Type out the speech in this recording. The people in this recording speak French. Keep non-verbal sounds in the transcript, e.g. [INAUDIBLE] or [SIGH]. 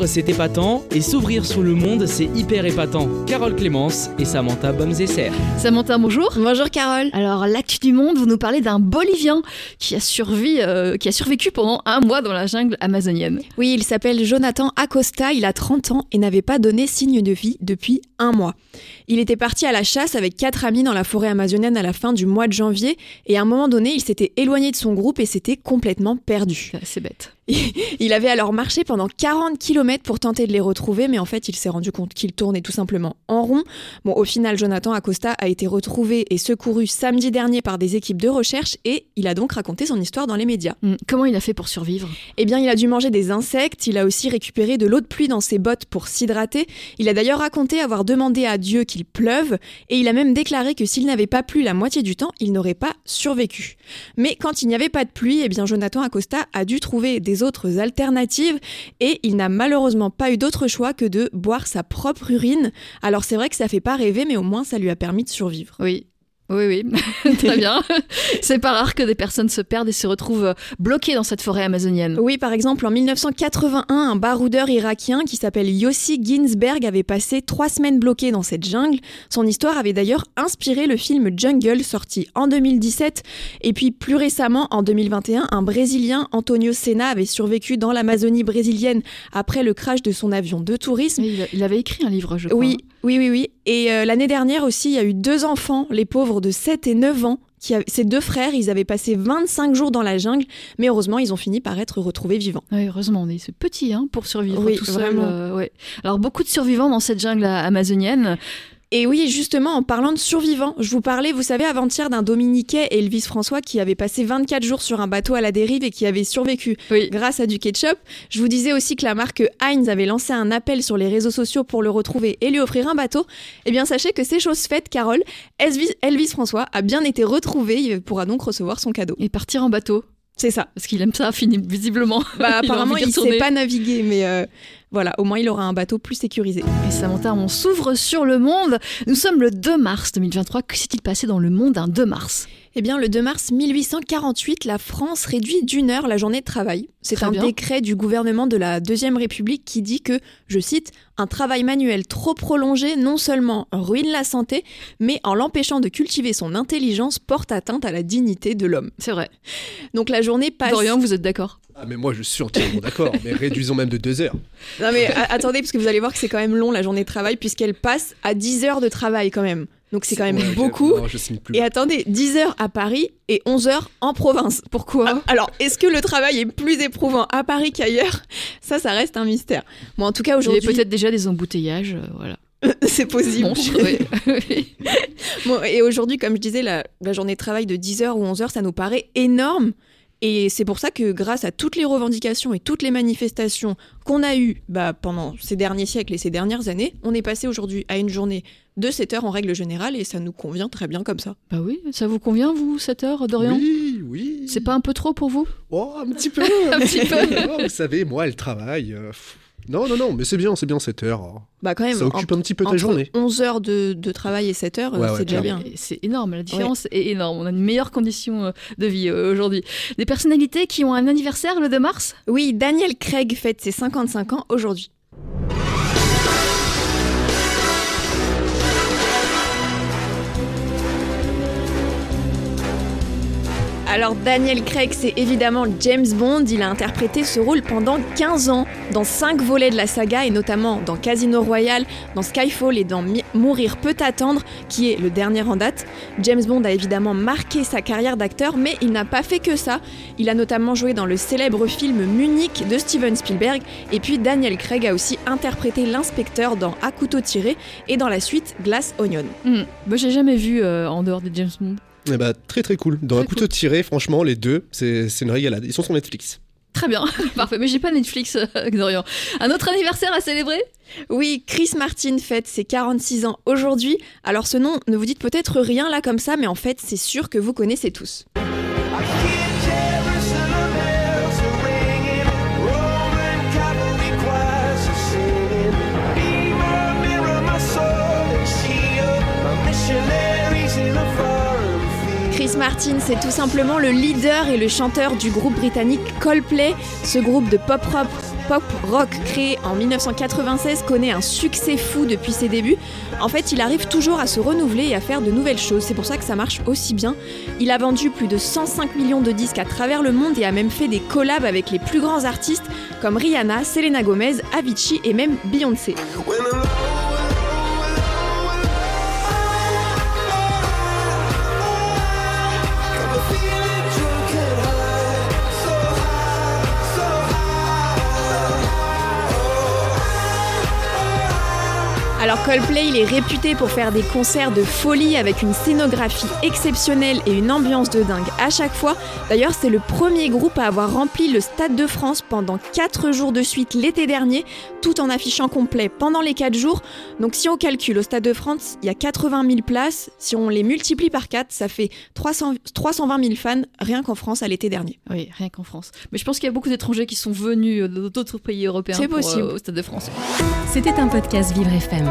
Vivre, c'est épatant, et s'ouvrir sur le monde, c'est hyper épatant. Carole Clémence et Samantha Bomzesser. Samantha, bonjour. Bonjour Carole. Alors, l'actu du monde, vous nous parlez d'un Bolivien qui a, survécu, euh, qui a survécu pendant un mois dans la jungle amazonienne. Oui, il s'appelle Jonathan Acosta, il a 30 ans et n'avait pas donné signe de vie depuis un mois. Il était parti à la chasse avec quatre amis dans la forêt amazonienne à la fin du mois de janvier et à un moment donné, il s'était éloigné de son groupe et s'était complètement perdu. C'est bête. [LAUGHS] Il avait alors marché pendant 40 km pour tenter de les retrouver, mais en fait, il s'est rendu compte qu'il tournait tout simplement en rond. Bon, au final, Jonathan Acosta a été retrouvé et secouru samedi dernier par des équipes de recherche et il a donc raconté son histoire dans les médias. Hmm, comment il a fait pour survivre? Eh bien, il a dû manger des insectes, il a aussi récupéré de l'eau de pluie dans ses bottes pour s'hydrater. Il a d'ailleurs raconté avoir demandé à Dieu qu'il pleuve et il a même déclaré que s'il n'avait pas plu la moitié du temps, il n'aurait pas survécu. Mais quand il n'y avait pas de pluie, eh bien, Jonathan Acosta a dû trouver des autres alternatives et il n'a malheureusement pas eu d'autre choix que de boire sa propre urine. Alors c'est vrai que ça fait pas rêver mais au moins ça lui a permis de survivre. Oui, oui, oui, [LAUGHS] très bien. [LAUGHS] C'est pas rare que des personnes se perdent et se retrouvent bloquées dans cette forêt amazonienne. Oui, par exemple, en 1981, un baroudeur irakien qui s'appelle Yossi Ginsberg avait passé trois semaines bloqué dans cette jungle. Son histoire avait d'ailleurs inspiré le film Jungle, sorti en 2017. Et puis, plus récemment, en 2021, un Brésilien, Antonio Senna, avait survécu dans l'Amazonie brésilienne après le crash de son avion de tourisme. Il, il avait écrit un livre, je crois. Oui, oui, oui, oui. Et euh, l'année dernière aussi, il y a eu deux enfants, les pauvres de 7 et 9 ans. Qui a... Ces deux frères, ils avaient passé 25 jours dans la jungle, mais heureusement, ils ont fini par être retrouvés vivants. Heureusement, on est petit hein, pour survivre Oui, tout seul. euh, ouais. Alors, beaucoup de survivants dans cette jungle amazonienne. Et oui, justement, en parlant de survivants, je vous parlais, vous savez, avant-hier d'un Dominiquais, Elvis François, qui avait passé 24 jours sur un bateau à la dérive et qui avait survécu Oui. grâce à du ketchup. Je vous disais aussi que la marque Heinz avait lancé un appel sur les réseaux sociaux pour le retrouver et lui offrir un bateau. Eh bien, sachez que c'est chose faite, Carole. Elvis, Elvis François a bien été retrouvé, il pourra donc recevoir son cadeau. Et partir en bateau. C'est ça. Parce qu'il aime ça, [LAUGHS] visiblement. Bah, apparemment, il sait retourner. pas naviguer, mais euh, voilà, au moins il aura un bateau plus sécurisé. Et Samantha, on s'ouvre sur le monde. Nous sommes le 2 mars 2023. Que s'est-il passé dans le monde un 2 mars? Eh bien, le 2 mars 1848, la France réduit d'une heure la journée de travail. C'est un bien. décret du gouvernement de la Deuxième République qui dit que, je cite, un travail manuel trop prolongé non seulement ruine la santé, mais en l'empêchant de cultiver son intelligence porte atteinte à la dignité de l'homme. C'est vrai. Donc la journée passe. Dorian, vous êtes d'accord? Ah mais moi je suis entièrement d'accord, mais réduisons même de deux heures. Non mais attendez, parce que vous allez voir que c'est quand même long la journée de travail, puisqu'elle passe à 10 heures de travail quand même. Donc c'est quand même Ouais, beaucoup. Non, je. Et attendez, 10 heures à Paris et 11 heures en province. Pourquoi? Ah, Alors, est-ce que le travail est plus éprouvant à Paris qu'ailleurs? Ça, ça reste un mystère. Bon, en tout cas, Il y avait aujourd'hui, peut-être déjà des embouteillages, euh, voilà. [LAUGHS] c'est possible. Monstre, oui. [LAUGHS] Bon, et aujourd'hui, comme je disais, la, la journée de travail de 10 heures ou 11 heures, ça nous paraît énorme. Et c'est pour ça que grâce à toutes les revendications et toutes les manifestations qu'on a eues bah, pendant ces derniers siècles et ces dernières années, on est passé aujourd'hui à une journée de 7 heures en règle générale et ça nous convient très bien comme ça. Bah oui, ça vous convient, vous, 7 heures, Dorian? Oui, oui. C'est pas un peu trop pour vous? Oh, un petit peu. [LAUGHS] Un petit peu. Oh, vous savez, moi, le travail. euh. Non, non, non, mais c'est bien, c'est bien 7 heures. Bah quand même, Ça occupe un petit peu ta entre journée. 11 heures de, de travail et 7 heures, Ouais, euh, ouais, c'est déjà bien. C'est énorme, la différence est énorme. On a une meilleure condition euh, de vie euh, aujourd'hui. Des personnalités qui ont un anniversaire le 2 mars? Oui, Daniel Craig fête ses 55 ans aujourd'hui. Alors Daniel Craig, c'est évidemment James Bond. Il a interprété ce rôle pendant 15 ans dans 5 volets de la saga et notamment dans Casino Royale, dans Skyfall et dans Mourir peut attendre, qui est le dernier en date. James Bond a évidemment marqué sa carrière d'acteur, mais il n'a pas fait que ça. Il a notamment joué dans le célèbre film Munich de Steven Spielberg et puis Daniel Craig a aussi interprété l'inspecteur dans À couteau tiré et dans la suite Glass Onion. Moi, j'ai jamais vu euh, en dehors des James Bond. Eh bah, très très cool. Dans Très un couteau tiré, franchement, les deux, c'est c'est une régalade. Ils sont sur Netflix. Très bien, [LAUGHS] parfait. Mais j'ai pas Netflix, euh, Dorian. Un autre anniversaire à célébrer? Oui, Chris Martin fête ses 46 ans aujourd'hui. Alors ce nom ne vous dites peut-être rien là comme ça, mais en fait c'est sûr que vous connaissez tous. Martin c'est tout simplement le leader et le chanteur du groupe britannique Coldplay. Ce groupe de pop rock, pop rock créé en 1996 connaît un succès fou depuis ses débuts. En fait, il arrive toujours à se renouveler et à faire de nouvelles choses. C'est pour ça que ça marche aussi bien. Il a vendu plus de 105 millions de disques à travers le monde et a même fait des collabs avec les plus grands artistes comme Rihanna, Selena Gomez, Avicii et même Beyoncé. Coldplay, il est réputé pour faire des concerts de folie avec une scénographie exceptionnelle et une ambiance de dingue à chaque fois. D'ailleurs, c'est le premier groupe à avoir rempli le Stade de France pendant 4 jours de suite l'été dernier, tout en affichant complet pendant les 4 jours. Donc si on calcule au Stade de France, il y a 80 000 places. Si on les multiplie par 4, ça fait 300, 320 000 fans rien qu'en France à l'été dernier. Oui, rien qu'en France. Mais je pense qu'il y a beaucoup d'étrangers qui sont venus d'autres pays européens C'est pour, possible. euh, au Stade de France. C'était un podcast Vivre FM.